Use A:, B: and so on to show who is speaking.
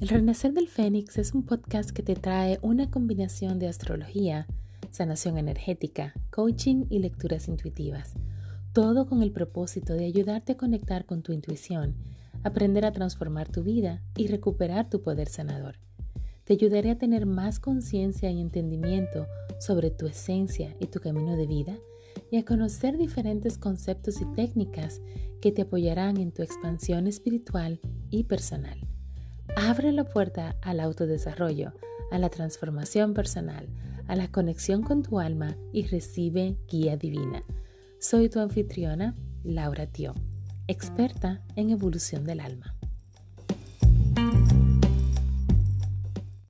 A: El Renacer del Fénix es un podcast que te trae una combinación de astrología, sanación energética, coaching y lecturas intuitivas. Todo con el propósito de ayudarte a conectar con tu intuición, aprender a transformar tu vida y recuperar tu poder sanador. Te ayudaré a tener más conciencia y entendimiento sobre tu esencia y tu camino de vida y a conocer diferentes conceptos y técnicas que te apoyarán en tu expansión espiritual y personal. Abre la puerta al autodesarrollo, a la transformación personal, a la conexión con tu alma y recibe guía divina. Soy tu anfitriona, Laura Tio, experta en evolución del alma.